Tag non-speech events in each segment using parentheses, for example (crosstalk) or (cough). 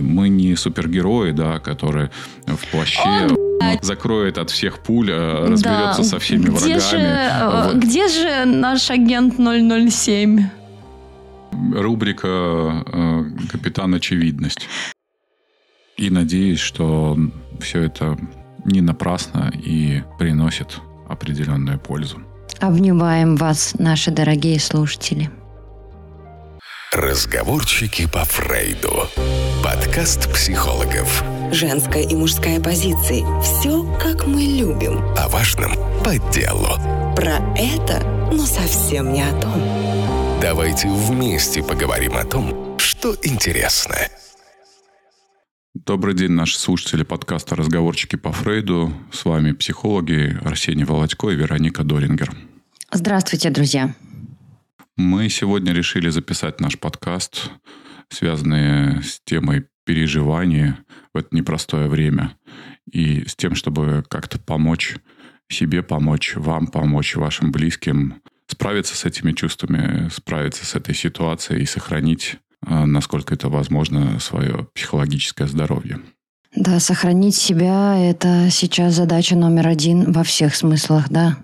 Мы не супергерои, да, которые в плаще О, закроет от всех пуль, э, разберется Да. со всеми где врагами. Же, э, Вот. Где же наш агент 007? Рубрика э, «Капитан Очевидность». И надеюсь, что все это не напрасно и приносит определенную пользу. Обнимаем вас, наши дорогие слушатели. Разговорчики по Фрейду. Подкаст психологов. Женская и мужская позиции. Все, как мы любим. О важном по делу. Про это, но совсем не о том. Давайте вместе поговорим о том, что интересно. Добрый день, наши слушатели подкаста «Разговорчики по Фрейду». С вами психологи Арсений Володько и Вероника Дорингер. Здравствуйте, друзья. Мы сегодня решили записать наш подкаст, связанный с темой переживания в это непростое время. И с тем, чтобы как-то помочь себе, помочь вам, помочь вашим близким справиться с этими чувствами, справиться с этой ситуацией и сохранить, э, насколько это возможно, свое психологическое здоровье. Да, сохранить себя – это сейчас задача номер один во всех смыслах, да.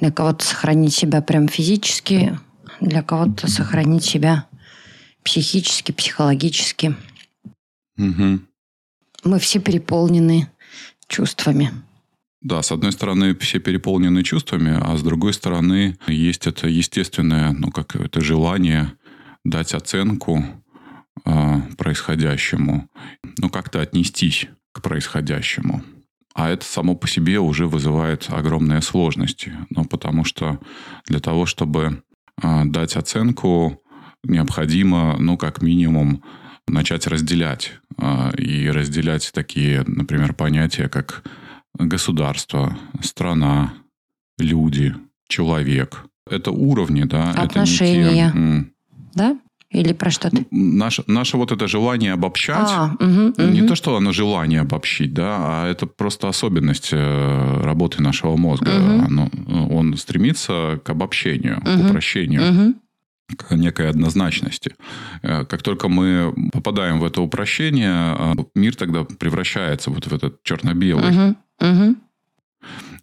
Для кого-то сохранить себя прям физически, для кого-то сохранить себя психически, психологически. Мгм. Мы все переполнены чувствами. Да, с одной стороны, все переполнены чувствами, а с другой стороны, есть это естественное, ну, как это желание дать оценку а, происходящему, ну, как-то отнестись к происходящему. А это само по себе уже вызывает огромные сложности. Ну, потому что для того, чтобы дать оценку, необходимо, ну, как минимум, начать разделять. а, И разделять такие, например, понятия, как государство, страна, люди, человек. Это уровни, да? это не те, Отношения. Да? Или про что-то? Наше, наше вот это желание обобщать, А, мгм, не мгм. то, что оно желание обобщить, да, а это просто особенность э, работы нашего мозга. Мгм. Оно- он стремится к обобщению, к Мгм. упрощению, Мгм. к некой однозначности. Э, Как только мы попадаем в это упрощение, э, мир тогда превращается вот в этот черно-белый. Мгм. Мгм.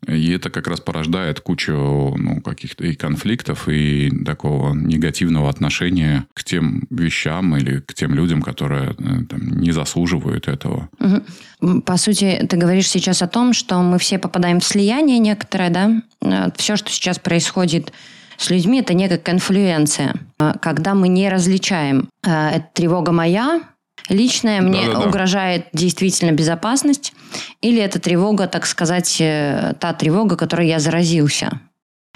И это как раз порождает кучу ну, каких-то и конфликтов, и такого негативного отношения к тем вещам или к тем людям, которые э, там, не заслуживают этого. По сути, ты говоришь сейчас о том, что мы все попадаем в слияние некоторое, да? Все, что сейчас происходит с людьми, это некая конфлюенция. А, Когда мы не различаем, это тревога моя, личная, мне Да-да-да. угрожает действительно безопасность, или это тревога, так сказать, э, та тревога, которой я заразился.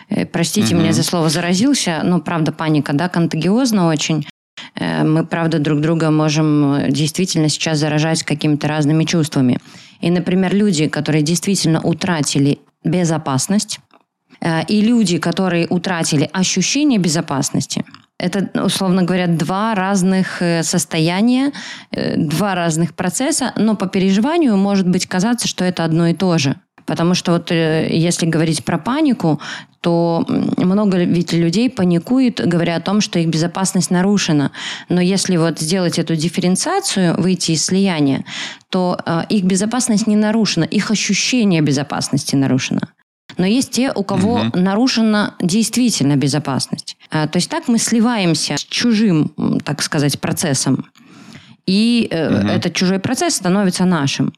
Э, Простите Мгм. меня за слово заразился, но правда паника, да, контагиозна очень. Э, Мы, правда, друг друга можем действительно сейчас заражать какими-то разными чувствами. И, например, люди, которые действительно утратили безопасность, и люди, которые утратили ощущение безопасности, это, условно говоря, два разных э, состояния, э, два разных процесса, но по переживанию может быть казаться, что это одно и то же. Потому что вот э, если говорить про панику, то много ведь людей паникует, говоря о том, что их безопасность нарушена. Но если вот сделать эту дифференциацию, выйти из слияния, то их безопасность не нарушена, их ощущение безопасности нарушено. Но есть те, у кого Мгм. нарушена действительно безопасность. А, То есть так мы сливаемся с чужим, так сказать, процессом. И э, Мгм. этот чужой процесс становится нашим.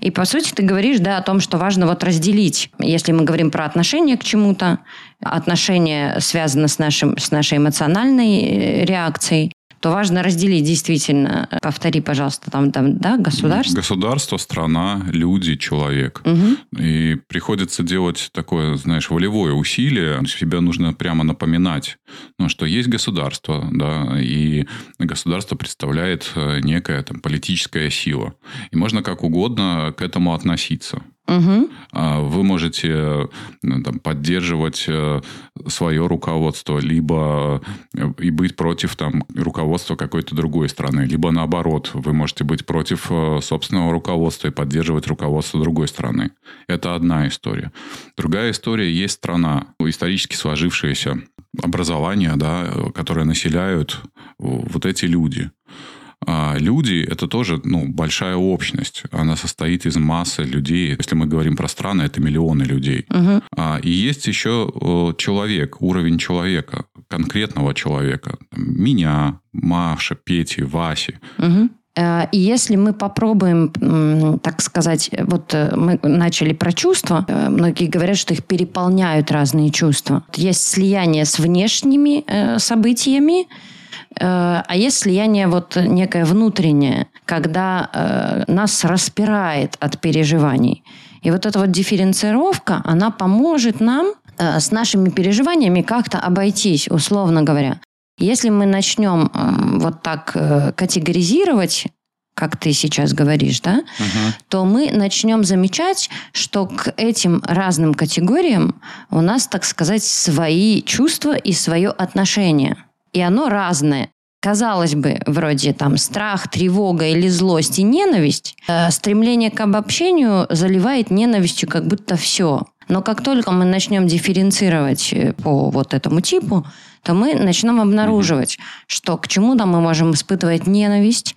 И по сути ты говоришь, да, о том, что важно вот разделить. Если мы говорим про отношение к чему-то, отношение связано с, нашим, с нашей эмоциональной э, реакцией, то важно разделить действительно. Повтори, пожалуйста, там, там да, государство. Государство, страна, люди, человек. Мгм. И приходится делать такое, знаешь, волевое усилие. Себя нужно прямо напоминать, ну, что есть государство, да, и государство представляет э, некая там, политическая сила. И можно как угодно к этому относиться. А Вы можете ну, там, поддерживать э, свое руководство, либо э, и быть против там, руководства какой-то другой страны, либо наоборот, вы можете быть против э, собственного руководства и поддерживать руководство другой страны. Это одна история. Другая история есть страна, исторически сложившееся образование, да, которое населяют вот эти люди. А, люди – это тоже ну, большая общность. Она состоит из массы людей. Если мы говорим про страны, это миллионы людей. Мгм. А, и есть еще человек, уровень человека, конкретного человека. Меня, Маша, Пети, Васи. Э, И если мы попробуем, так сказать, вот э, мы начали про чувства, э, многие говорят, что их переполняют разные чувства. Есть слияние с внешними э, событиями, а есть слияние вот некое внутреннее, когда э, нас распирает от переживаний. И вот эта вот дифференцировка, она поможет нам э, с нашими переживаниями как-то обойтись, условно говоря. Если мы начнем э, вот так э, категоризировать, как ты сейчас говоришь, да, то мы начнем замечать, что к этим разным категориям у нас, так сказать, свои чувства и свое отношение. И оно разное. Казалось бы, вроде там страх, тревога или злость и ненависть, э, стремление к обобщению заливает ненавистью как будто все. Но как только мы начнем дифференцировать э, по вот этому типу, то мы начнем обнаруживать, что к чему-то мы можем испытывать ненависть,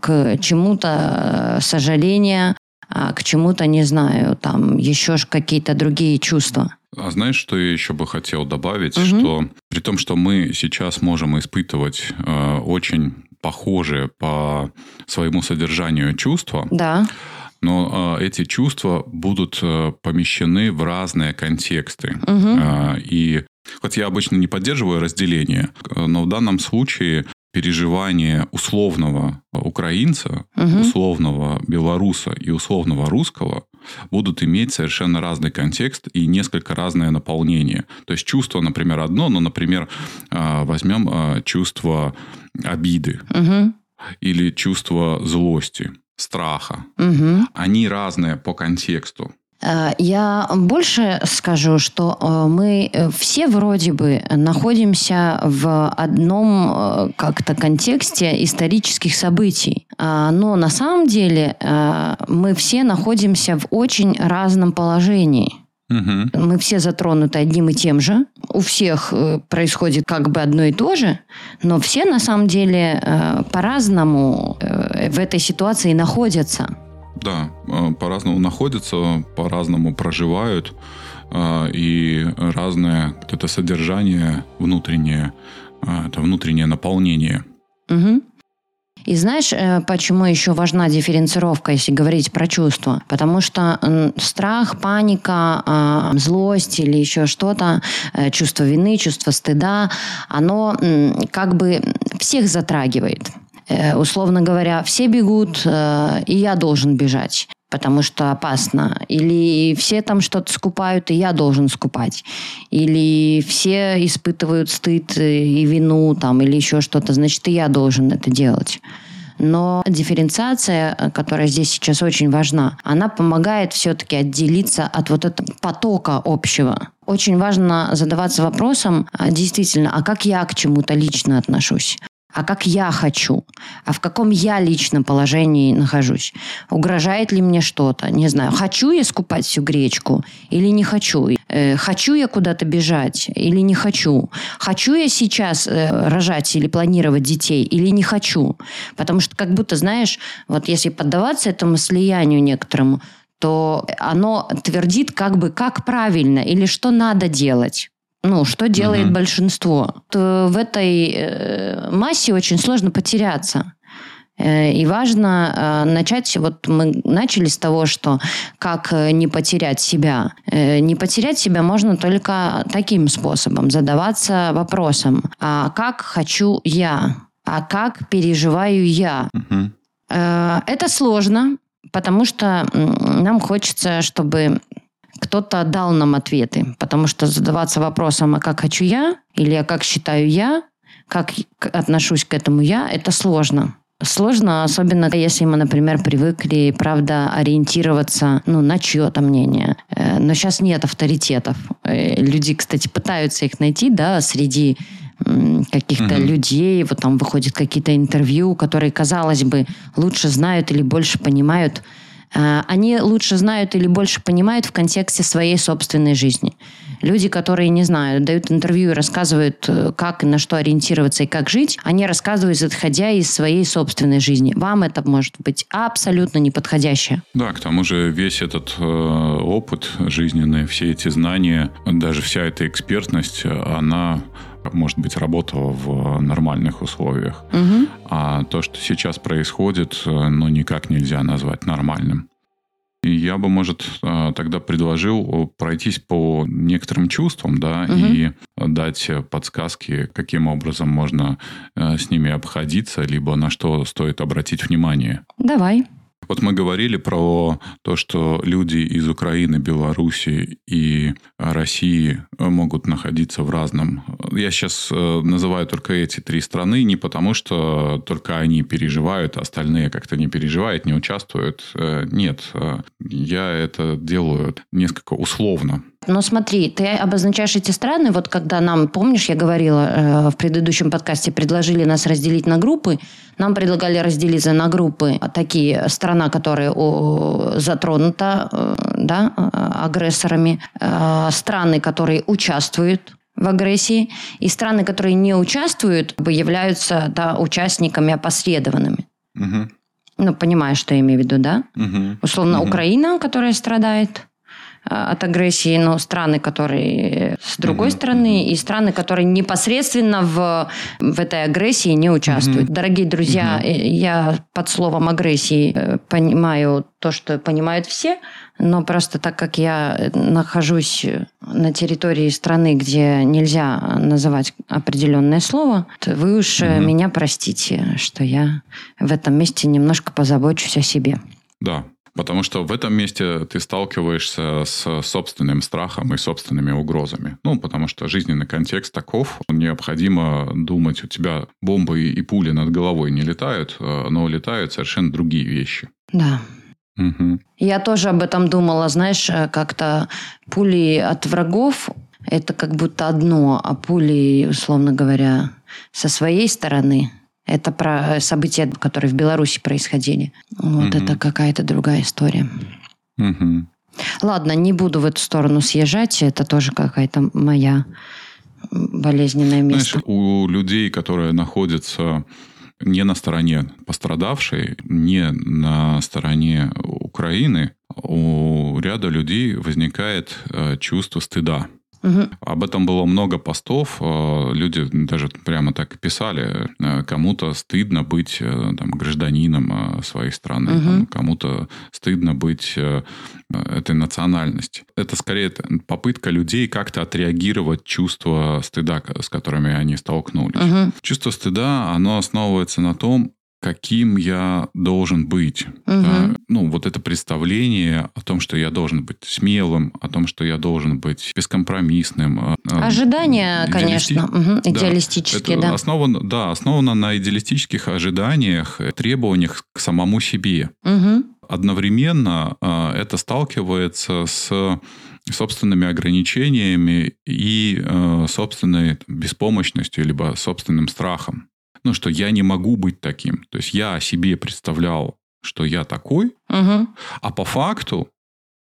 к чему-то э, сожаление, а к чему-то, не знаю, там еще какие-то другие чувства. А знаешь, что я еще бы хотел добавить? Мгм. Что при том, что мы сейчас можем испытывать э, очень похожие по своему содержанию чувства, Да. но э, эти чувства будут э, помещены в разные контексты. Мгм. Э, и хоть я обычно не поддерживаю разделение, э, но в данном случае переживание условного украинца, Мгм. условного белоруса и условного русского будут иметь совершенно разный контекст и несколько разное наполнение. То есть чувство, например, одно, но, например, э, возьмем э, чувство обиды Мгм. или чувство злости, страха. Мгм. Они разные по контексту. Э, Я больше скажу, что э, мы э, все вроде бы находимся в одном как-то контексте исторических событий. А, Но на самом деле мы все находимся в очень разном положении. Мы все затронуты одним и тем же. У всех происходит как бы одно и то же, но все на самом деле по-разному в этой ситуации находятся. Да, э, по-разному находятся, по-разному проживают, э, и разное это содержание внутреннее, э, это внутреннее наполнение. Мгм. И знаешь, э, почему еще важна дифференцировка, если говорить про чувства? Потому что страх, паника, а, злость или еще что-то, э, чувство вины, чувство стыда, оно как бы всех затрагивает. Э, Условно говоря, все бегут, э, и я должен бежать потому что опасно. Или все там что-то скупают, и я должен скупать. Или все испытывают стыд и вину, там, или еще что-то, значит, и я должен это делать. Но дифференциация, э, которая здесь сейчас очень важна, она помогает все-таки отделиться от вот этого потока общего. Очень важно задаваться вопросом, а, действительно, а как я к чему-то лично отношусь? А как я хочу, а в каком я лично положении нахожусь. Угрожает ли мне что-то? Не знаю. Хочу я скупать всю гречку или не хочу? Э, хочу я куда-то бежать или не хочу? Хочу я сейчас э, рожать или планировать детей или не хочу? Потому что как будто, знаешь, вот если поддаваться этому слиянию некоторому, то оно твердит как бы как правильно или что надо делать. Ну, что делает Мгм. большинство? То в этой э, массе очень сложно потеряться. Э, И важно э, начать, вот мы начали с того, что как не потерять себя. Не потерять себя можно только таким способом, задаваться вопросом, а как хочу я, а как переживаю я. Э, Это сложно, потому что нам хочется, чтобы кто-то дал нам ответы. Потому что задаваться вопросом, а как хочу я, или а как считаю я, как отношусь к этому я, это сложно. Сложно, особенно если мы, например, привыкли, правда, ориентироваться ну, на чье-то мнение. Э, Но сейчас нет авторитетов. Э, Люди, кстати, пытаются их найти, да, среди каких-то Мгм. людей, вот там выходят какие-то интервью, которые, казалось бы, лучше знают или больше понимают. А, Они лучше знают или больше понимают в контексте своей собственной жизни. Люди, которые, не знаю, дают интервью и рассказывают, э, как и на что ориентироваться и как жить, они рассказывают, исходя из своей собственной жизни. Вам это может быть абсолютно неподходящее. Да, к тому же весь этот э, опыт жизненный, все эти знания, даже вся эта экспертность, она может быть, работала в нормальных условиях. Угу. А то, что сейчас происходит, э, ну, никак нельзя назвать нормальным. И я бы, может, э, тогда предложил пройтись по некоторым чувствам, да, Мгм. и дать подсказки, каким образом можно э, с ними обходиться, либо на что стоит обратить внимание. Давай. Вот мы говорили про то, что люди из Украины, Беларуси и России могут находиться в разном. Я сейчас называю только эти три страны не потому, что только они переживают, а остальные как-то не переживают, не участвуют. Э, Нет, э, я это делаю несколько условно. Но смотри, ты обозначаешь эти страны, вот когда нам, помнишь, я говорила э, в предыдущем подкасте, предложили нас разделить на группы, нам предлагали разделиться на группы такие страна, которая о, затронута э, да, э, агрессорами, страны, которые участвуют в агрессии, и страны, которые не участвуют, являются да, участниками опосредованными. Мгм. Ну, понимаешь, что я имею в виду, да? Мгм. Условно, Мгм. Украина, которая страдает от агрессии, но страны, которые с другой Мгм. стороны, и страны, которые непосредственно в, в этой агрессии не участвуют. Мгм. Дорогие друзья, э, я под словом агрессии э, понимаю то, что понимают все, но просто так как я э, нахожусь на территории страны, где нельзя называть определенное слово, то вы уж э, Мгм. меня простите, что я в этом месте немножко позабочусь о себе. Да. Потому что в этом месте ты сталкиваешься с собственным страхом и собственными угрозами. Ну, потому что жизненный контекст таков. Необходимо думать, у тебя бомбы и пули над головой не летают, э, но летают совершенно другие вещи. Да. Мгм. Я тоже об этом думала, знаешь, э, как-то пули от врагов – это как будто одно, а пули, условно говоря, со своей стороны – это про события, которые в Беларуси происходили. Вот Мгм. это какая-то другая история. Мгм. Ладно, не буду в эту сторону съезжать, это тоже какая-то моя болезненное место. Знаешь, у людей, которые находятся не на стороне пострадавшей, не на стороне Украины, у ряда людей возникает э, чувство стыда. Мгм. Об этом было много постов. э, Люди даже прямо так писали. Э, Кому-то стыдно быть э, там, гражданином своей страны, там, кому-то стыдно быть этой национальности. Это скорее попытка людей как-то отреагировать чувство стыда, с которыми они столкнулись. Мгм. Чувство стыда, оно основывается на том, каким я должен быть. Мгм. Да, ну, вот это представление о том, что я должен быть смелым, о том, что я должен быть бескомпромиссным. э, э, Ожидания, идеалисти- конечно, Да, идеалистические, это да. Основано, да, основано на идеалистических ожиданиях, требованиях к самому себе. Мгм. Одновременно э, это сталкивается с собственными ограничениями и э, собственной беспомощностью, либо собственным страхом. Ну, что я не могу быть таким. То есть я о себе представлял, что я такой, Мгм. а по факту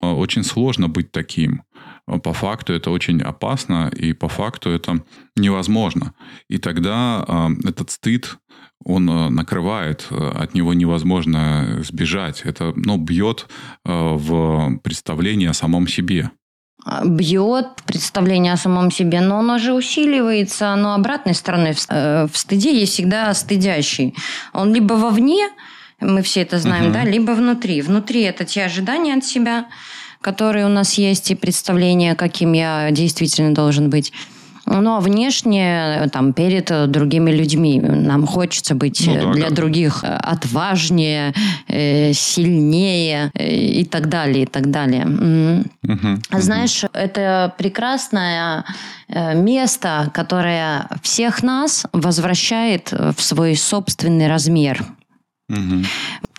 э, очень сложно быть таким. Э, По факту это очень опасно, и по факту это невозможно. И тогда э, этот стыд, он э, накрывает, э, от него невозможно сбежать. Это ну, бьет э, в представление о самом себе. Бьет представление о самом себе, но оно же усиливается, но обратной стороной. В, э, в стыде есть всегда стыдящий. Он либо вовне, мы все это знаем, Мгм. да, либо внутри. Внутри это те ожидания от себя, которые у нас есть, и представление, каким я действительно должен быть. Ну, а внешне, там, перед э, другими людьми. Нам хочется быть Ну э, да, для как- других э, отважнее, э, сильнее э, и так далее, и так далее. А Знаешь, это прекрасное э, место, которое всех нас возвращает в свой собственный размер. Мгм.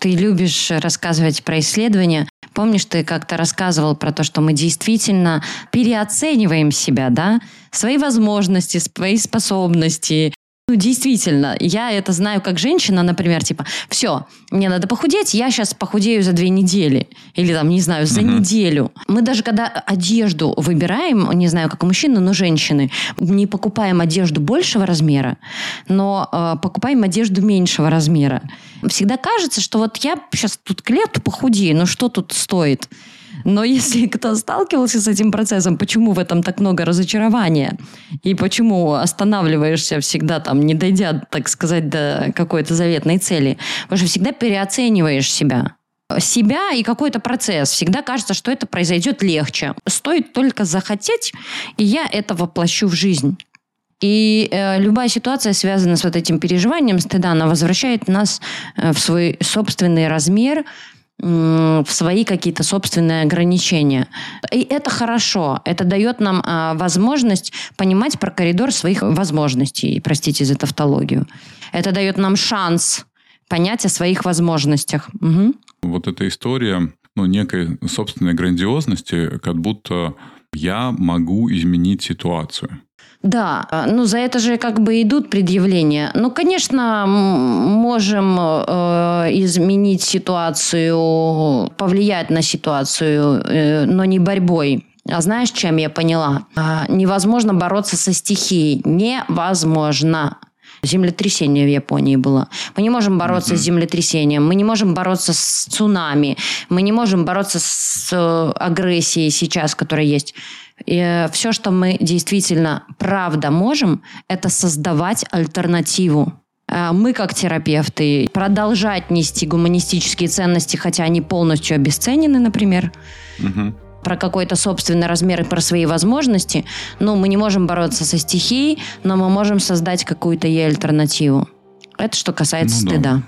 Ты любишь рассказывать про исследования. Помнишь, ты как-то рассказывал про то, что мы действительно переоцениваем себя, да? Свои возможности, свои способности, Ну, действительно, я это знаю как женщина, например, типа, все, мне надо похудеть, я сейчас похудею за две недели. Или там, не знаю, за uh-huh. неделю. Мы даже когда одежду выбираем, не знаю, как мужчины, но женщины, не покупаем одежду большего размера, но э, покупаем одежду меньшего размера. Всегда кажется, что вот я сейчас тут к лету похудею, но что тут стоит? Но если (laughs) кто сталкивался с этим процессом, почему в этом так много разочарования? И почему останавливаешься всегда там, не дойдя, так сказать, до какой-то заветной цели? Потому что всегда переоцениваешь себя себя и какой-то процесс. Всегда кажется, что это произойдет легче. Стоит только захотеть, и я это воплощу в жизнь. И э, любая ситуация, связанная с вот этим переживанием стыда, она возвращает нас э, в свой собственный размер, в свои какие-то собственные ограничения. И это хорошо. Это дает нам а, возможность понимать про коридор своих возможностей. Простите за тавтологию. Это дает нам шанс понять о своих возможностях. Угу. Вот эта история ну, некой собственной грандиозности, как будто я могу изменить ситуацию. Да, э, ну за это же как бы идут предъявления. Ну, конечно, можем э, изменить ситуацию, повлиять на ситуацию, э, но не борьбой. А знаешь, чем я поняла? А, невозможно бороться со стихией. Невозможно. Землетрясение в Японии было. Мы не можем бороться mm-hmm. с землетрясением, мы не можем бороться с цунами, мы не можем бороться с э, агрессией сейчас, которая есть. И э, все, что мы действительно правда можем, это создавать альтернативу. Э, мы, как терапевты, продолжать нести гуманистические ценности, хотя они полностью обесценены, например. Угу про какой-то собственный размер и про свои возможности, ну, мы не можем бороться со стихией, но мы можем создать какую-то ей альтернативу. Это что касается ну, стыда. Да.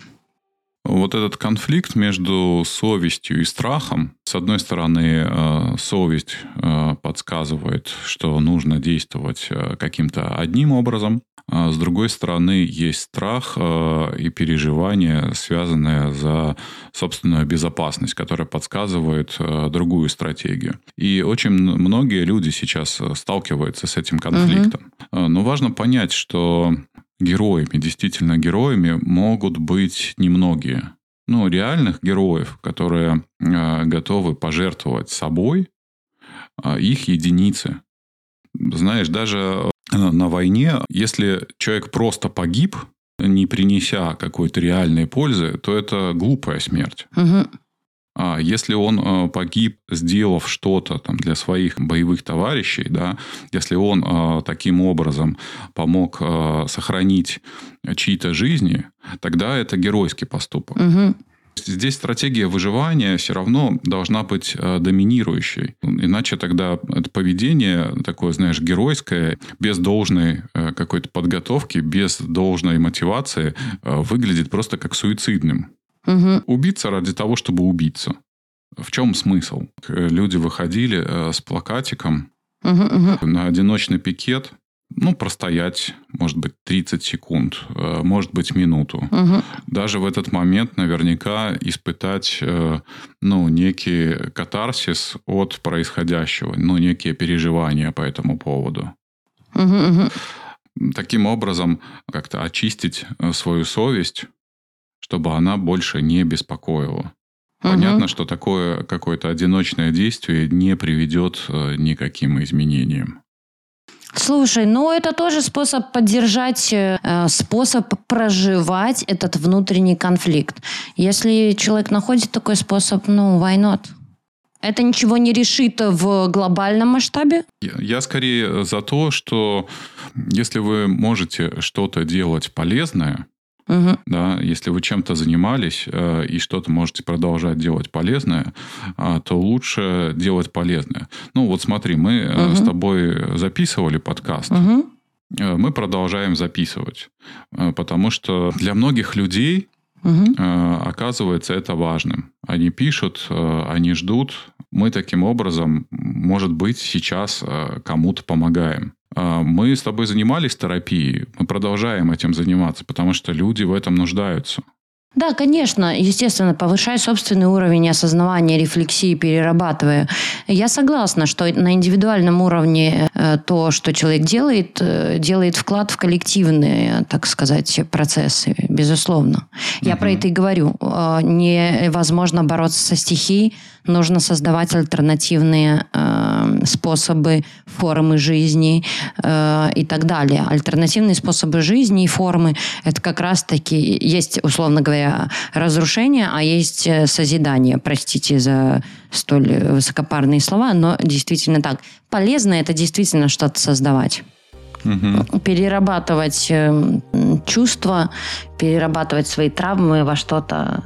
Вот этот конфликт между совестью и страхом, с одной стороны, э, совесть э, подсказывает, что нужно действовать э, каким-то одним образом, а с другой стороны, есть страх и переживания, связанные за собственную безопасность, которая подсказывает другую стратегию. И очень многие люди сейчас сталкиваются с этим конфликтом. Угу. Но важно понять, что героями, действительно героями могут быть немногие. Ну, реальных героев, которые э, готовы пожертвовать собой, э, их единицы. Знаешь, даже э, на войне, если человек просто погиб, не принеся какой-то реальной пользы, то это глупая смерть. Угу. А если он э, погиб, сделав что-то там для своих боевых товарищей, да, если он э, таким образом помог э, сохранить чьи-то жизни, тогда это геройский поступок. Угу. Здесь стратегия выживания все равно должна быть доминирующей. Иначе тогда это поведение такое, знаешь, геройское, без должной какой-то подготовки, без должной мотивации, выглядит просто как суицидным. Угу. Убиться ради того, чтобы убиться. В чем смысл? Люди выходили э, с плакатиком угу, угу. на одиночный пикет, ну, простоять, может быть, 30 секунд, э, может быть, минуту. Угу. Даже в этот момент наверняка испытать, э, ну, некий катарсис от происходящего, ну, некие переживания по этому поводу. Угу, угу. Таким образом, как-то очистить свою совесть чтобы она больше не беспокоила. Понятно, угу. что такое какое-то одиночное действие не приведет э, никаким изменениям. Слушай, ну это тоже способ поддержать, э, способ проживать этот внутренний конфликт. Если человек находит такой способ, ну, why not? Это ничего не решит в глобальном масштабе? Я, я скорее за то, что если вы можете что-то делать полезное, Угу. Да, если вы чем-то занимались э, и что-то можете продолжать делать полезное, э, то лучше делать полезное. Ну вот смотри, мы угу. с тобой записывали подкаст. Угу. Мы продолжаем записывать, э, потому что для многих людей угу. оказывается это важным. Они пишут, они ждут. Мы таким образом, может быть, сейчас кому-то помогаем. А, мы с тобой занимались терапией, мы продолжаем этим заниматься, потому что люди в этом нуждаются. Да, конечно, естественно, повышай собственный уровень осознавания, рефлексии, перерабатывая. Я согласна, что на индивидуальном уровне э, то, что человек делает, э, делает вклад в коллективные, так сказать, процессы, безусловно. Я угу. про это и говорю. Э, невозможно бороться со стихией, нужно создавать альтернативные э, способы, формы жизни э, и так далее. Альтернативные способы жизни и формы – это как раз-таки есть, условно говоря, разрушение, а есть э, созидание. Простите за столь высокопарные слова, но действительно так. Полезно это действительно что-то создавать. Угу. Перерабатывать э, чувства, перерабатывать свои травмы во что-то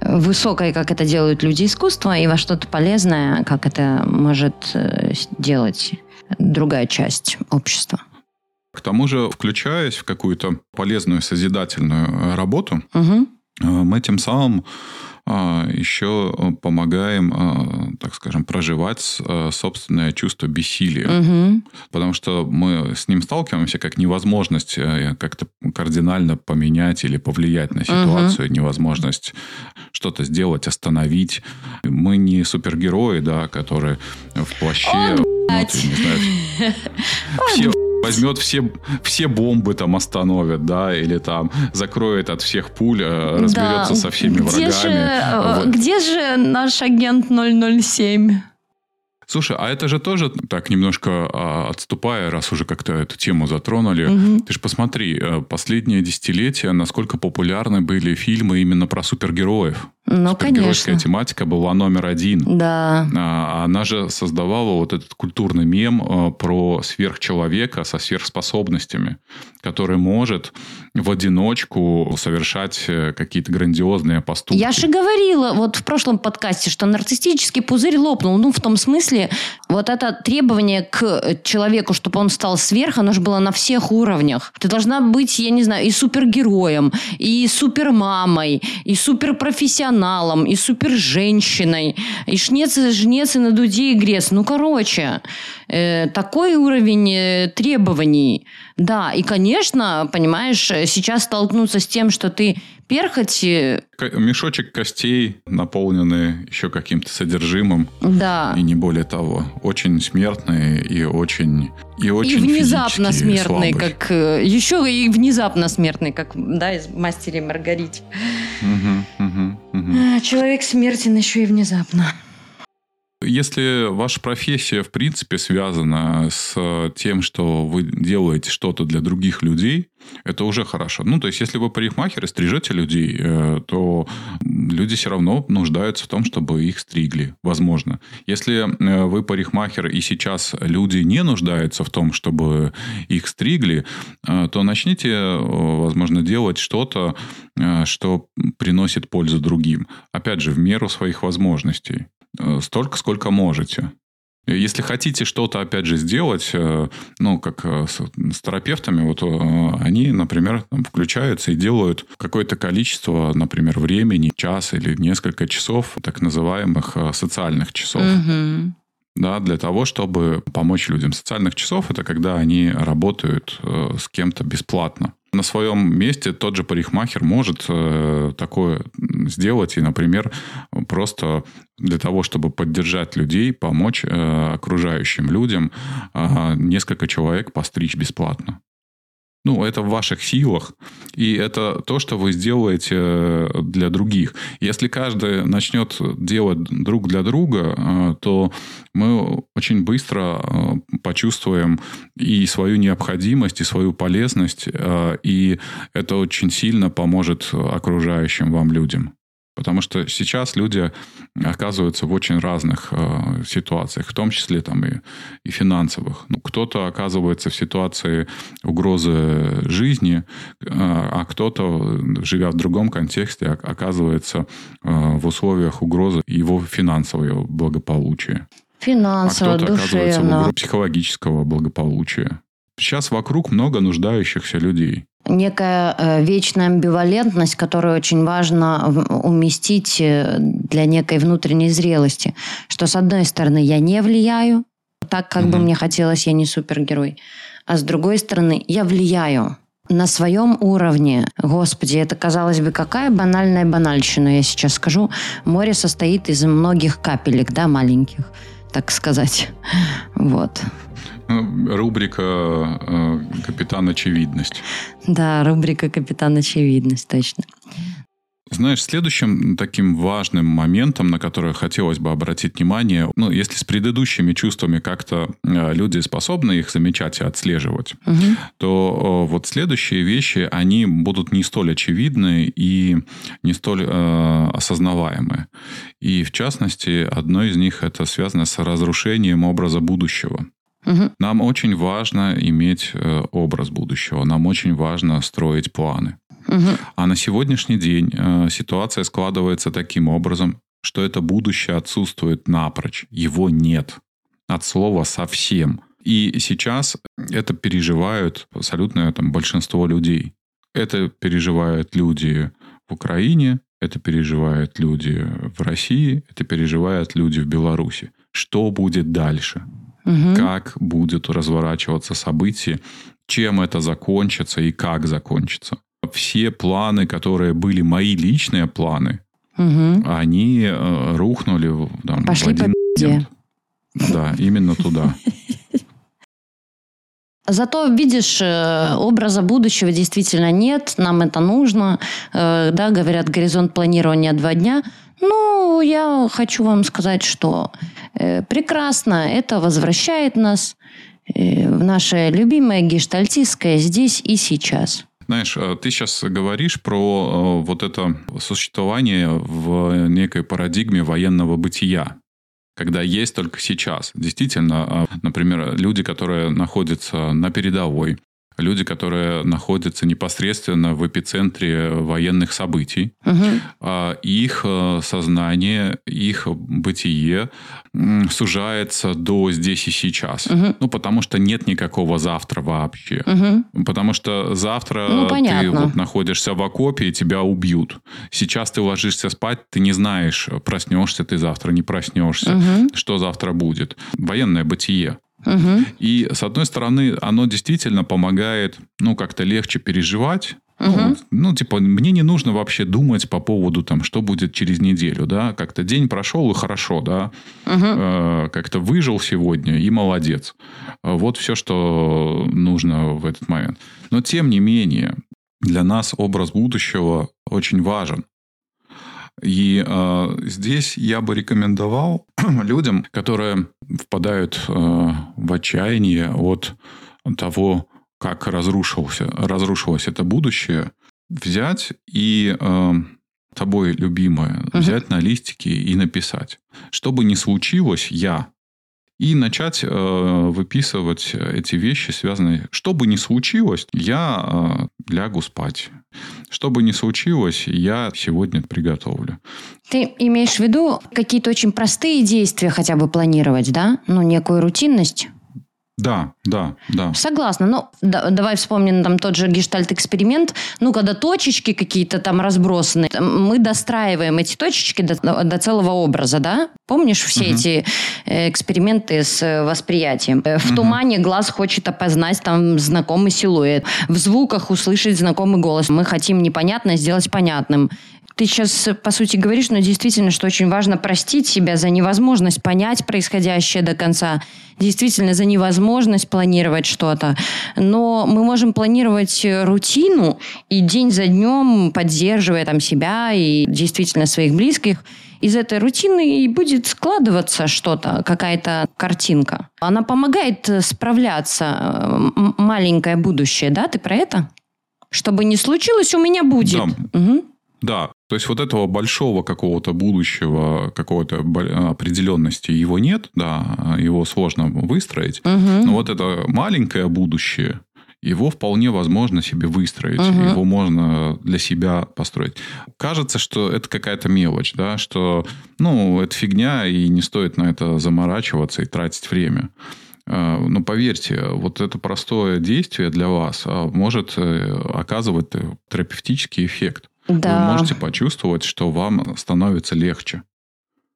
высокое, как это делают люди искусства, и во что-то полезное, как это может э, делать другая часть общества. К тому же, включаясь в какую-то полезную созидательную работу, угу. мы тем самым еще э, помогаем, а, так скажем, проживать э, собственное чувство бессилия. Угу. Потому что мы с ним сталкиваемся как невозможность э, как-то кардинально поменять или повлиять на ситуацию, угу. невозможность что-то сделать, остановить. Мы не супергерои, да, которые в плаще... Вот, не знаю, (laughs) все возьмет все, все бомбы там остановит, да, или там закроет от всех пуль, э, разберется да. со всеми где врагами. Же, э, вот. Где же наш агент 007? Слушай, а это же тоже так немножко а, отступая, раз уже как-то эту тему затронули. Угу. Ты же посмотри, э, последние десятилетия, насколько популярны были фильмы именно про супергероев. Ну, конечно. тематика была номер один. Да. А, она же создавала вот этот культурный мем э, про сверхчеловека со сверхспособностями, который может в одиночку совершать э, какие-то грандиозные поступки. Я же говорила вот в прошлом подкасте, что нарциссический пузырь лопнул. Ну, в том смысле, вот это требование к человеку, чтобы он стал сверх, оно же было на всех уровнях. Ты должна быть, я не знаю, и супергероем, и супермамой, и суперпрофессионалом, и суперженщиной, и шнец, и жнец, и на дуде, и грец. Ну, короче, э, такой уровень э, требований. Да, и, конечно, понимаешь, сейчас столкнуться с тем, что ты перхоти... Мешочек костей, наполненный еще каким-то содержимым. Да. И не более того. Очень смертный и очень... И, очень и внезапно смертный, слабый. как... Э, еще и внезапно смертный, как, да, из «Мастера и Маргарите». Угу. Человек смертен еще и внезапно. Если ваша профессия, в принципе, связана с тем, что вы делаете что-то для других людей, это уже хорошо. Ну, то есть, если вы парикмахер и стрижете людей, э, то люди все равно нуждаются в том, чтобы их стригли, возможно. Если э, вы парикмахер, и сейчас люди не нуждаются в том, чтобы их стригли, э, то начните, возможно, делать что-то, что приносит пользу другим. Опять же, в меру своих возможностей. Э, столько, сколько можете. Если хотите что-то, опять же, сделать, э, ну, как э, с, с терапевтами, вот они, например, включаются и делают какое-то количество, например, времени, час или несколько часов, так называемых социальных часов. Угу. Да, для того, чтобы помочь людям. Социальных часов это когда они работают с кем-то бесплатно. На своем месте тот же парикмахер может э, такое сделать и, например, просто для того, чтобы поддержать людей, помочь э, окружающим людям, э, несколько человек постричь бесплатно. Ну, это в ваших силах, и это то, что вы сделаете э, для других. Если каждый начнет делать друг для друга, э, то мы очень быстро э, почувствуем и свою необходимость, и свою полезность, и это очень сильно поможет окружающим вам людям. Потому что сейчас люди оказываются в очень разных э, ситуациях, в том числе там и, и финансовых. Ну, кто-то оказывается в ситуации угрозы жизни, э, а кто-то, живя в другом контексте, оказывается э, в условиях угрозы его финансового благополучия. Финансово, а кто-то душевно. оказывается в угрозе психологического благополучия. Сейчас вокруг много нуждающихся людей некая э, вечная амбивалентность, которую очень важно уместить э, для некой внутренней зрелости. Что, с одной стороны, я не влияю так, как угу. бы мне хотелось, я не супергерой. А с другой стороны, я влияю. на своем уровне, господи, это, казалось бы, какая банальная банальщина, я сейчас скажу. Море состоит из многих капелек, да, маленьких, так сказать. (laughs) Вот. Ну, рубрика э, «Капитан Очевидность». Да, рубрика «Капитан Очевидность», точно. Знаешь, следующим таким важным моментом, на который хотелось бы обратить внимание, ну, если с предыдущими чувствами как-то э, люди способны их замечать и отслеживать, угу. то вот следующие вещи, они будут не столь очевидны и не столь э, осознаваемы. И в частности, одно из них это связано с разрушением образа будущего. Угу. Нам очень важно иметь э, образ будущего, нам очень важно строить планы. Угу. А на сегодняшний день э, ситуация складывается таким образом, что это будущее отсутствует напрочь, его нет от слова совсем. И сейчас это переживают абсолютное там, большинство людей. Это переживают люди в Украине, это переживают люди в России, это переживают люди в Беларуси. Что будет дальше? Угу. Как будет разворачиваться события, чем это закончится и как закончится все планы, которые были мои личные планы, угу. они э, рухнули там, Пошли в один по момент. Да, именно туда. (laughs) Зато, видишь, э, образа будущего действительно нет, нам это нужно. Э, да, говорят, горизонт планирования два дня. Ну, я хочу вам сказать, что э, прекрасно, это возвращает нас в наше любимое гештальтистское здесь и сейчас. Знаешь, э, ты сейчас говоришь про э, вот это существование в некой парадигме военного бытия когда есть только сейчас. Действительно, э, например, люди, которые находятся на передовой, люди, которые находятся непосредственно в эпицентре военных событий, угу. их э, сознание, их бытие сужается до здесь и сейчас. Угу. Ну, потому что нет никакого завтра вообще. Угу. Потому что завтра ну, ты вот находишься в окопе, и тебя убьют. Сейчас ты ложишься спать, ты не знаешь, проснешься ты завтра, не проснешься, угу. что завтра будет. Военное бытие. Угу. И, с одной стороны, оно действительно помогает, ну, как-то легче переживать. Угу. Ну, ну, типа, мне не нужно вообще думать по поводу, там, что будет через неделю, да, как-то день прошел и хорошо, да, угу. э, как-то выжил сегодня и молодец. Вот все, что нужно в этот момент. Но, тем не менее, для нас образ будущего очень важен. И э, здесь я бы рекомендовал (clears throat) людям, которые впадают э, в отчаяние от того, как разрушился, разрушилось это будущее, взять и э, тобой любимое, взять uh-huh. на листике и написать. Что бы ни случилось, я и начать э, выписывать эти вещи, связанные... Что бы ни случилось, я э, лягу спать. Что бы ни случилось, я сегодня приготовлю. Ты имеешь в виду какие-то очень простые действия хотя бы планировать, да? Ну, некую рутинность? Да, да, да. Согласна. Ну, да, давай вспомним там тот же гештальт-эксперимент. Ну, когда точечки какие-то там разбросаны, мы достраиваем эти точечки до, до целого образа, да? Помнишь все угу. эти э, эксперименты с э, восприятием? Э, в угу. тумане глаз хочет опознать там знакомый силуэт. В звуках услышать знакомый голос. Мы хотим непонятное сделать понятным ты сейчас, по сути, говоришь, но действительно, что очень важно простить себя за невозможность понять происходящее до конца, действительно за невозможность планировать что-то. Но мы можем планировать рутину и день за днем, поддерживая там себя и действительно своих близких, из этой рутины и будет складываться что-то, какая-то картинка. Она помогает справляться, маленькое будущее, да? Ты про это? Чтобы не случилось, у меня будет. Да. Угу. Да, то есть вот этого большого какого-то будущего, какой-то определенности его нет, да, его сложно выстроить. Угу. Но вот это маленькое будущее, его вполне возможно себе выстроить, угу. его можно для себя построить. Кажется, что это какая-то мелочь, да, что, ну, это фигня, и не стоит на это заморачиваться и тратить время. А, но поверьте, вот это простое действие для вас а, может э, оказывать терапевтический эффект. Да. Вы можете почувствовать, что вам становится легче.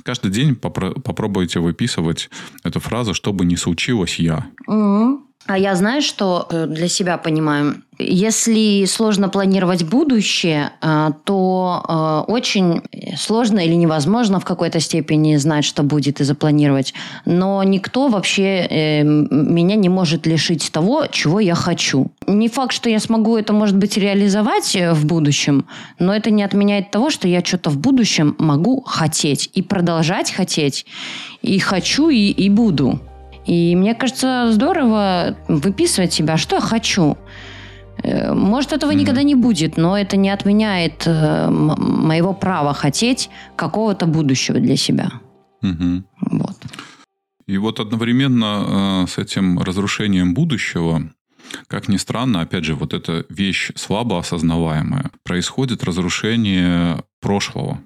Каждый день попро- попробуйте выписывать эту фразу, чтобы не случилось я. Угу. А я знаю, что э, для себя понимаю. Если сложно планировать будущее, э, то э, очень сложно или невозможно в какой-то степени знать, что будет и запланировать. Но никто вообще меня не может лишить того, чего я хочу. Не факт, что я смогу это, может быть, реализовать в будущем, но это не отменяет того, что я что-то в будущем могу хотеть и продолжать хотеть. И хочу, и, и буду. И мне кажется, здорово выписывать себя, что я хочу. Э, может, этого mm-hmm. никогда не будет, но это не отменяет э, моего права хотеть какого-то будущего для себя. Mm-hmm. Вот. И вот одновременно э, с этим разрушением будущего, как ни странно, опять же, вот эта вещь слабо осознаваемая, происходит разрушение прошлого.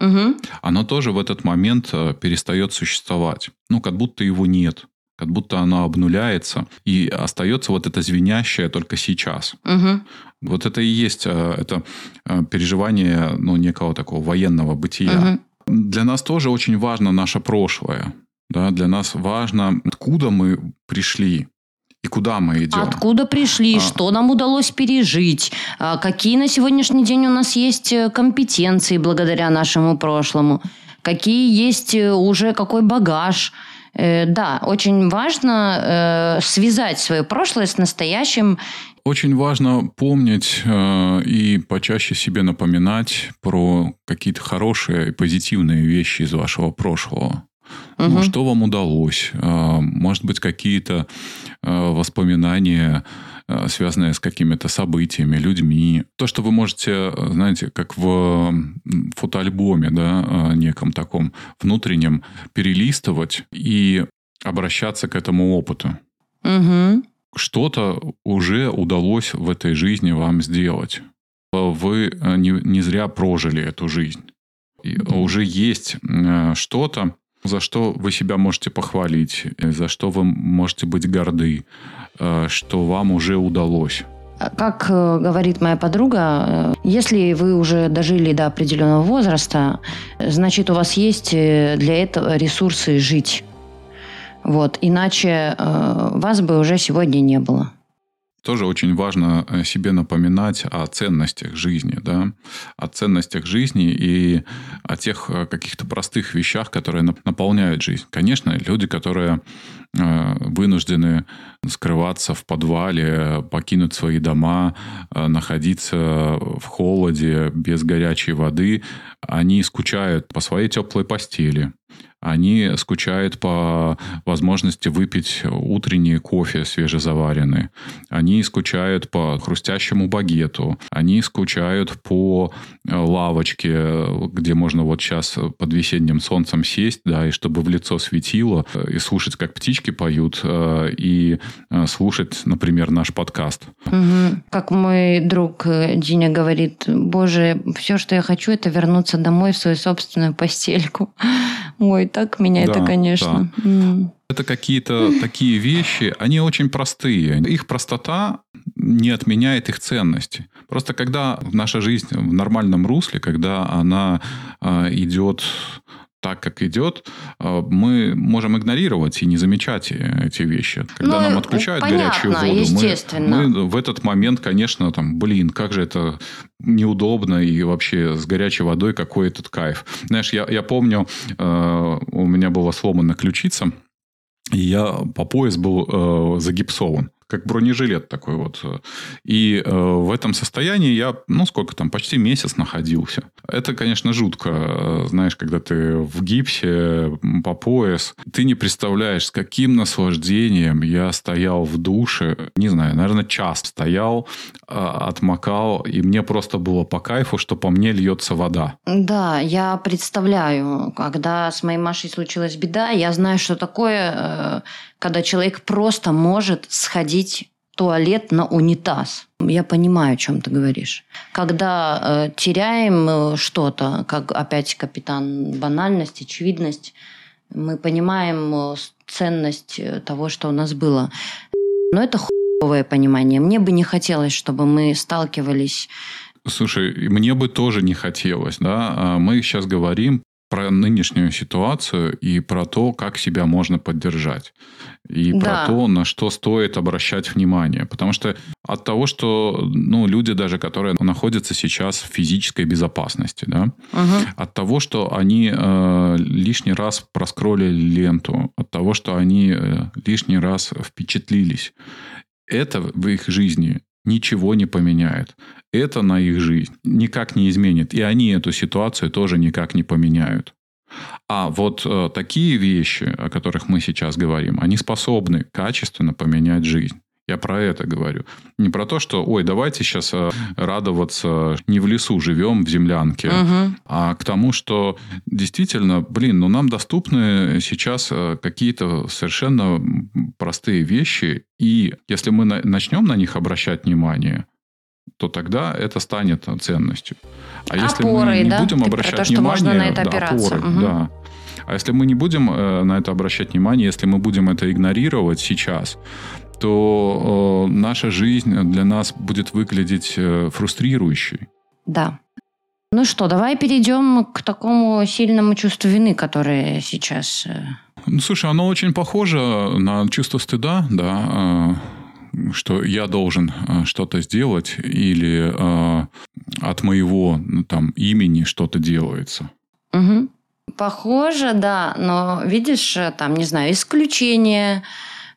Угу. Оно тоже в этот момент э, перестает существовать. Ну, как будто его нет. Как будто оно обнуляется. И остается вот это звенящее только сейчас. Угу. Вот это и есть э, это э, переживание ну, некого такого военного бытия. Угу. Для нас тоже очень важно наше прошлое. Да? Для нас важно, откуда мы пришли. И куда мы идем? Откуда пришли? А... Что нам удалось пережить? А какие на сегодняшний день у нас есть э, компетенции благодаря нашему прошлому? Какие есть э, уже какой багаж? Э, да, очень важно связать свое прошлое с настоящим. Очень важно помнить и почаще себе напоминать про какие-то хорошие и позитивные вещи из вашего прошлого. Угу. Ну, что вам удалось? А, может быть, какие-то а, воспоминания, а, связанные с какими-то событиями, людьми. То, что вы можете, знаете, как в фотоальбоме, да, неком таком внутреннем, перелистывать и обращаться к этому опыту. Угу. Что-то уже удалось в этой жизни вам сделать. Вы не, не зря прожили эту жизнь. И уже есть что-то, за что вы себя можете похвалить, за что вы можете быть горды, э, что вам уже удалось? Как э, говорит моя подруга, э, если вы уже дожили до определенного возраста, значит, у вас есть для этого ресурсы жить. Вот. Иначе вас бы уже сегодня не было тоже очень важно э, себе напоминать о ценностях жизни, да, о ценностях жизни и тех э, каких-то простых вещах, которые наполняют жизнь. Конечно, люди, которые вынуждены скрываться в подвале, покинуть свои дома, находиться в холоде, без горячей воды, они скучают по своей теплой постели, они скучают по возможности выпить утренний кофе свежезаваренный. Они скучают по хрустящему багету. Они скучают по э, лавочке, где можно вот сейчас под весенним солнцем сесть, да, и чтобы в лицо светило, э, и слушать, как птички поют, э, и слушать, например, наш подкаст. Угу. Как мой друг Диня говорит, боже, все, что я хочу, это вернуться домой в свою собственную постельку. (laughs) Ой, так меня да, это, конечно. Да. Mm. Это какие-то такие вещи, они очень простые. Их простота не отменяет их ценности. Просто когда наша жизнь в нормальном русле, когда она э, идет так, как идет, э, мы можем игнорировать и не замечать эти вещи. Когда ну, нам отключают понятно, горячую воду, мы, мы в этот момент, конечно, там, блин, как же это неудобно и вообще с горячей водой какой этот кайф. Знаешь, я, я помню, э, у меня была сломана ключица, и я по пояс был э, загипсован как бронежилет такой вот. И э, в этом состоянии я, ну, сколько там, почти месяц находился. Это, конечно, жутко, знаешь, когда ты в гипсе по пояс. Ты не представляешь, с каким наслаждением я стоял в душе. Не знаю, наверное, час стоял, э, отмокал, и мне просто было по кайфу, что по мне льется вода. Да, я представляю, когда с моей Машей случилась беда, я знаю, что такое э, когда человек просто может сходить туалет на унитаз. Я понимаю, о чем ты говоришь. Когда э, теряем э, что-то, как опять капитан банальность, очевидность, мы понимаем э, ценность э, того, что у нас было. Но это хуевое понимание. Мне бы не хотелось, чтобы мы сталкивались Слушай, мне бы тоже не хотелось, да. А мы сейчас говорим про нынешнюю ситуацию и про то, как себя можно поддержать. И Да. про то, на что стоит обращать внимание. Потому что от того, что ну, люди даже, которые находятся сейчас в физической безопасности, да, Мгм. от того, что они э, лишний раз проскроллили ленту, от того, что они э, лишний раз впечатлились, это в их жизни ничего не поменяет. Это на их жизнь никак не изменит. И они эту ситуацию тоже никак не поменяют. А вот э, такие вещи, о которых мы сейчас говорим, они способны качественно поменять жизнь. Я про это говорю. Не про то, что, ой, давайте сейчас радоваться, не в лесу живем, в землянке, Мгм. а к тому, что действительно, блин, ну нам доступны сейчас э, какие-то совершенно простые вещи, и если мы на- начнем на них обращать внимание, то тогда это станет ценностью. А если мы Опорой, не да? будем обращать то, что можно внимание, на это да, опорой, Мгм. да. А если мы не будем э, на это обращать внимание, если мы будем это игнорировать сейчас, то э, наша жизнь для нас будет выглядеть э, фрустрирующей. Да. Ну что, давай перейдем к такому сильному чувству вины, которое сейчас... э, Ну, слушай, оно очень похоже на чувство стыда, да, что я должен что-то сделать или э, от моего ну, там имени что-то делается. Мгм. Похоже, да, но видишь, там, не знаю, исключение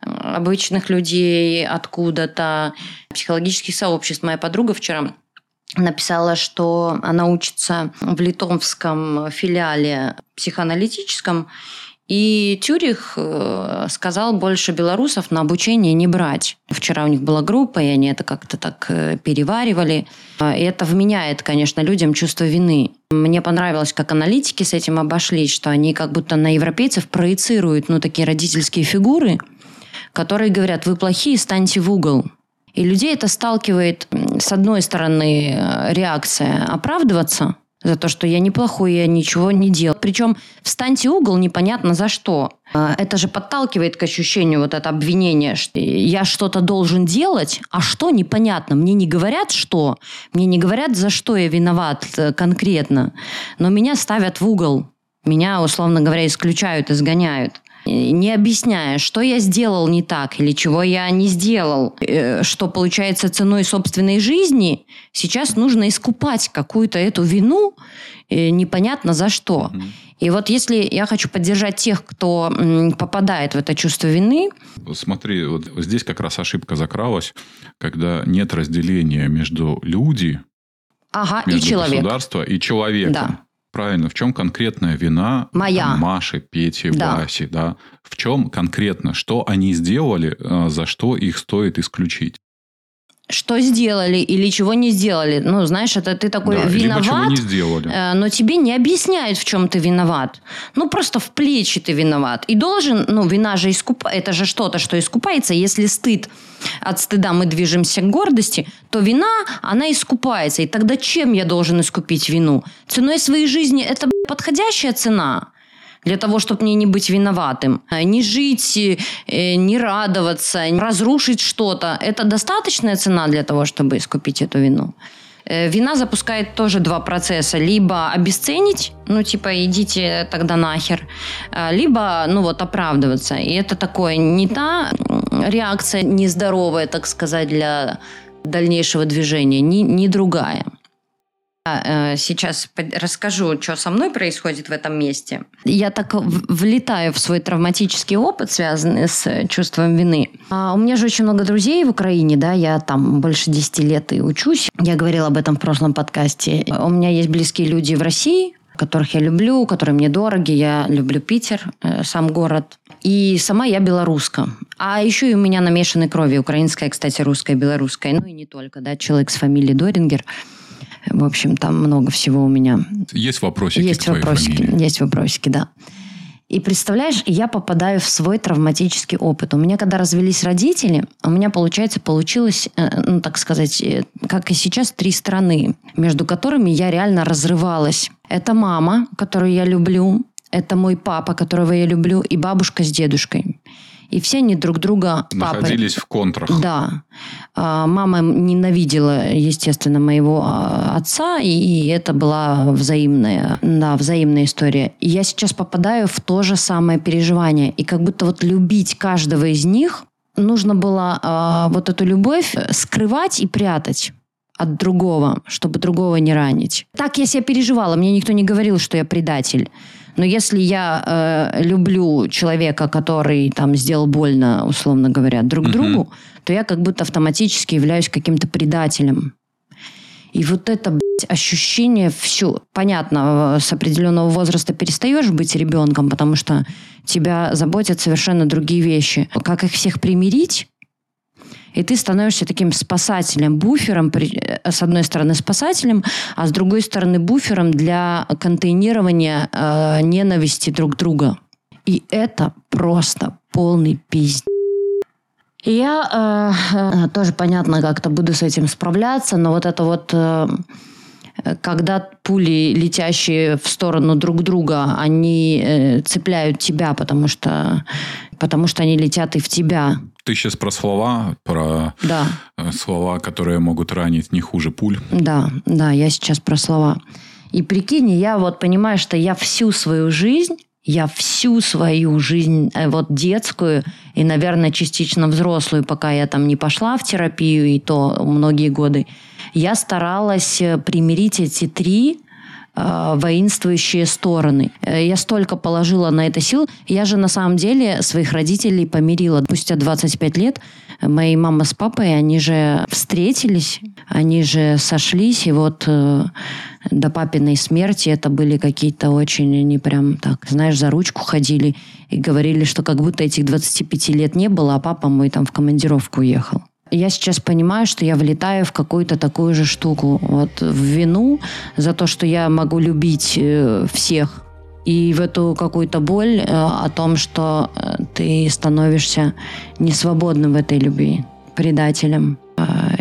обычных людей откуда-то, психологических сообществ. Моя подруга вчера написала, что она учится в литовском филиале психоаналитическом, и Тюрих э, сказал больше белорусов на обучение не брать. Вчера у них была группа, и они это как-то так э, переваривали. А, И это вменяет, конечно, людям чувство вины. Мне понравилось, как аналитики с этим обошлись, что они как будто на европейцев проецируют ну, такие родительские фигуры, которые говорят, вы плохие, станьте в угол. И людей это сталкивает, с одной стороны, э, реакция оправдываться за то, что я неплохой, я ничего не делал. Причем встаньте угол непонятно за что. А, Это же подталкивает к ощущению вот это обвинение, что я что-то должен делать, а что непонятно. Мне не говорят что, мне не говорят, за что я виноват э, конкретно, но меня ставят в угол. Меня, условно говоря, исключают, изгоняют не объясняя, что я сделал не так или чего я не сделал, э, что получается ценой собственной жизни, сейчас нужно искупать какую-то эту вину, э, непонятно за что. И вот если я хочу поддержать тех, кто попадает в это чувство вины, Смотри, вот здесь как раз ошибка закралась, когда нет разделения между люди, ага, и между человек. государства и человеком. Да. Правильно. В чем конкретная вина Моя. там, Маши, Пети, Да. Васи, да? В чем конкретно, что они сделали, э, за что их стоит исключить? Что сделали или чего не сделали. Ну, знаешь, это ты такой да, виноват, чего не сделали. Э, но тебе не объясняют, в чем ты виноват. Ну, просто в плечи ты виноват. И должен, ну, вина же искуп... это же что-то, что искупается. Если стыд, от стыда мы движемся к гордости, то вина, она искупается. И тогда чем я должен искупить вину? Ценой своей жизни это подходящая цена? Для того, чтобы мне не быть виноватым. Э, Не жить, э, не радоваться, не разрушить что-то. Это достаточная цена для того, чтобы искупить эту вину. Э, Вина запускает тоже два процесса. Либо обесценить, ну, типа, идите тогда нахер. Либо, ну, вот, оправдываться. И это такое не та реакция нездоровая, так сказать, для дальнейшего движения, ни, ни другая. Э, Сейчас расскажу, что со мной происходит в этом месте. Я так влетаю в свой травматический опыт, связанный с чувством вины. А у меня же очень много друзей в Украине, да, я там больше 10 лет и учусь. Я говорила об этом в прошлом подкасте. У меня есть близкие люди в России, которых я люблю, которые мне дороги. Я люблю Питер, э, сам город. И сама я белоруска. А еще и у меня намешанной крови. Украинская, кстати, русская, белорусская. Ну и не только, да, человек с фамилией Дорингер. В общем, там много всего у меня. Есть вопросики Есть вопросики, фамилии? есть вопросики, да. И представляешь, я попадаю в свой травматический опыт. У меня, когда развелись родители, у меня, получается, получилось, э, ну, так сказать, э, как и сейчас, три страны, между которыми я реально разрывалась. Это мама, которую я люблю, это мой папа, которого я люблю, и бабушка с дедушкой. И все они друг друга... папы- Находились в контрах. Да. А, Мама ненавидела, естественно, моего а, отца, и это была взаимная, да, взаимная история. И я сейчас попадаю в то же самое переживание. И как будто вот любить каждого из них нужно было а, вот эту любовь скрывать и прятать от другого, чтобы другого не ранить. Так я себя переживала. Мне никто не говорил, что я предатель. Но если я э, люблю человека, который там сделал больно, условно говоря, друг Мгм. другу, то я как будто автоматически являюсь каким-то предателем. И вот это блядь, ощущение все понятно, э, с определенного возраста перестаешь быть ребенком, потому что тебя заботят совершенно другие вещи. Как их всех примирить? И ты становишься таким спасателем, буфером, э, с одной стороны спасателем, а с другой стороны буфером для контейнирования э, ненависти друг друга. И это просто полный пиздец. Я э, э, тоже, понятно, как-то буду с этим справляться, но вот это вот, э, когда пули, летящие в сторону друг друга, они э, цепляют тебя, потому что, потому что они летят и в тебя. Ты сейчас про слова, про Да. э, слова, которые могут ранить не хуже пуль. Да, да, я сейчас про слова. И прикинь, я вот понимаю, что я всю свою жизнь, я всю свою жизнь, э, вот детскую и, наверное, частично взрослую, пока я там не пошла в терапию, и то многие годы, я старалась э, примирить эти три воинствующие стороны. Э, Я столько положила на это сил. Я же на самом деле своих родителей помирила. Спустя 25 лет мои мама с папой, они же встретились, они же сошлись, и вот э, до папиной смерти это были какие-то очень, они прям так, знаешь, за ручку ходили и говорили, что как будто этих 25 лет не было, а папа мой там в командировку уехал. Я сейчас понимаю, что я влетаю в какую-то такую же штуку. Вот в вину за то, что я могу любить э, всех. И в эту какую-то боль э, о том, что э, ты становишься несвободным в этой любви, предателем.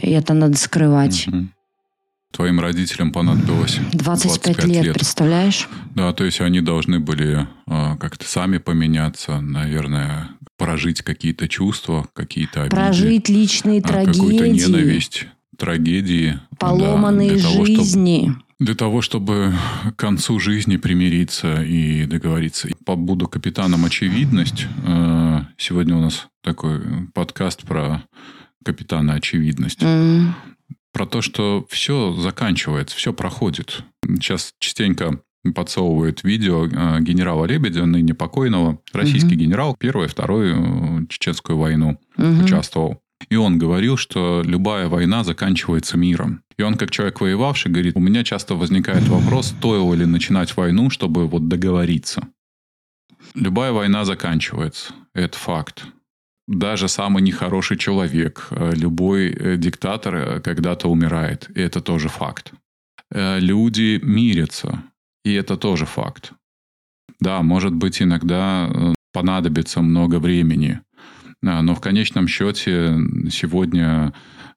И это надо скрывать. Твоим родителям понадобилось 25, лет, представляешь? Да, то есть они должны были как-то сами поменяться, наверное, прожить какие-то чувства, какие-то обиды. Прожить личные а, Какую-то трагедии, ненависть, трагедии. поломанные да, для того, чтобы- жизни. Для того, чтобы к концу жизни примириться и договориться. Побуду капитаном очевидность. Э, Сегодня у нас такой подкаст про капитана очевидность. М, Про то, что все заканчивается, все проходит. Сейчас частенько подсовывают видео э, генерала Лебедя, ныне покойного, российский Мгм. генерал, первую и вторую э, чеченскую войну мгм. участвовал. И он говорил, что любая война заканчивается миром. И он, как человек воевавший, говорит, у меня часто возникает вопрос, стоило ли начинать войну, чтобы вот договориться. Любая война заканчивается. Это факт. Даже самый нехороший человек, э, любой диктатор когда-то умирает. И это тоже факт. Люди мирятся. И это тоже факт. Да, может быть, иногда э, понадобится много времени. А, Но в конечном счете сегодня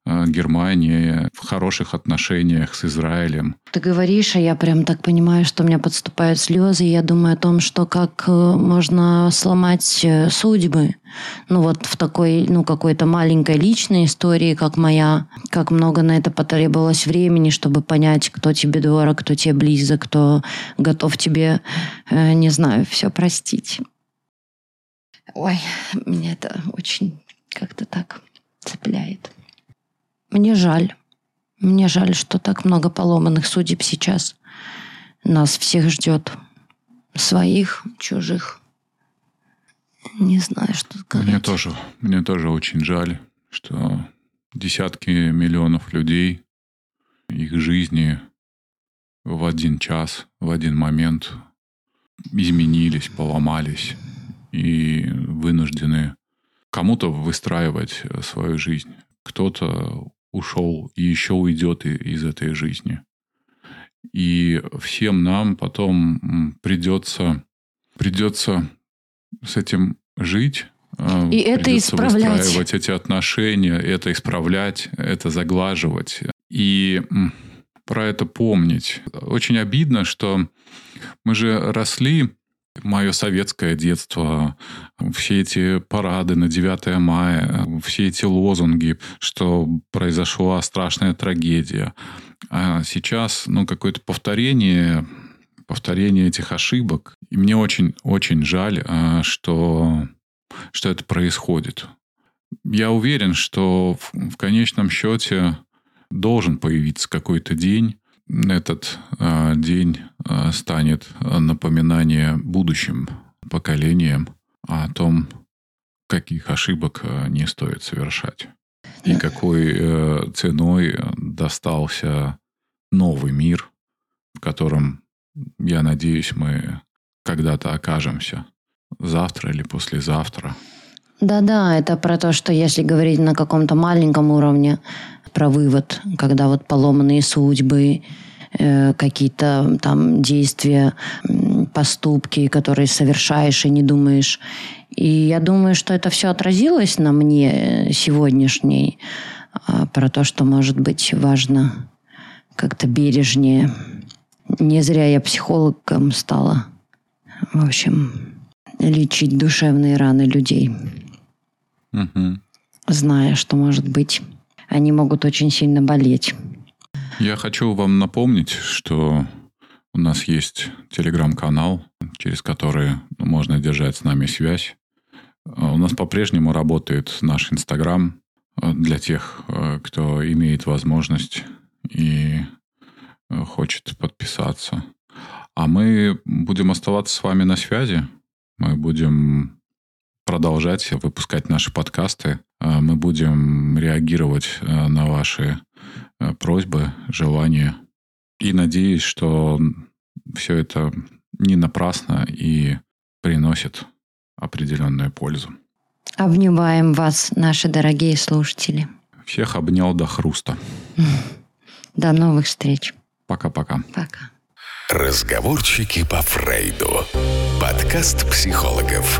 э, Германия в хороших отношениях с Израилем. Ты говоришь, а я прям так понимаю, что у меня подступают слезы, и я думаю о том, что как э, можно сломать э, судьбы. Ну вот в такой, ну какой-то маленькой личной истории, как моя, как много на это потребовалось времени, чтобы понять, кто тебе дорог, кто тебе близок, кто готов тебе, не знаю, все простить. Ой, меня это очень как-то так цепляет. Мне жаль. Мне жаль, что так много поломанных судеб сейчас. Нас всех ждет. Своих, чужих. Не знаю, что сказать. Мне тоже, мне тоже очень жаль, что десятки миллионов людей, их жизни в один час, в один момент изменились, поломались и вынуждены кому-то выстраивать свою жизнь. Кто-то ушел и еще уйдет из этой жизни. И всем нам потом придется, придется с этим жить. э, И это исправлять. выстраивать эти отношения, это исправлять, это заглаживать. И про это помнить. Очень обидно, что мы же росли мое советское детство, все эти парады на 9 мая, все эти лозунги, что произошла страшная трагедия. А сейчас, ну, какое-то повторение, повторение этих ошибок. И мне очень-очень жаль, а, что, что это происходит. Я уверен, что в, в конечном счете должен появиться какой-то день, этот э, день э, станет напоминанием будущим поколениям о том, каких ошибок э, не стоит совершать. И какой э, ценой достался новый мир, в котором, я надеюсь, мы когда-то окажемся. Завтра или послезавтра. Да-да, это про то, что если говорить на каком-то маленьком уровне, про вывод, когда вот поломанные судьбы, э, какие-то там действия, поступки, которые совершаешь и не думаешь. И я думаю, что это все отразилось на мне сегодняшней, э, про то, что, может быть, важно как-то бережнее. Не зря я психологом стала. В общем, лечить душевные раны людей. Угу. Зная, что, может быть, они могут очень сильно болеть. Я хочу вам напомнить, что у нас есть телеграм-канал, через который можно держать с нами связь. А у нас по-прежнему работает наш Инстаграм э, для тех, э, кто имеет возможность и хочет подписаться. А мы будем оставаться с вами на связи. Мы будем продолжать выпускать наши подкасты. А, мы будем реагировать а, на ваши а, просьбы, желания. И надеюсь, что все это не напрасно и приносит определенную пользу. Обнимаем вас, наши дорогие слушатели. Всех обнял до хруста. (laughs) До новых встреч. Пока-пока. Пока. Разговорчики по Фрейду. Подкаст психологов.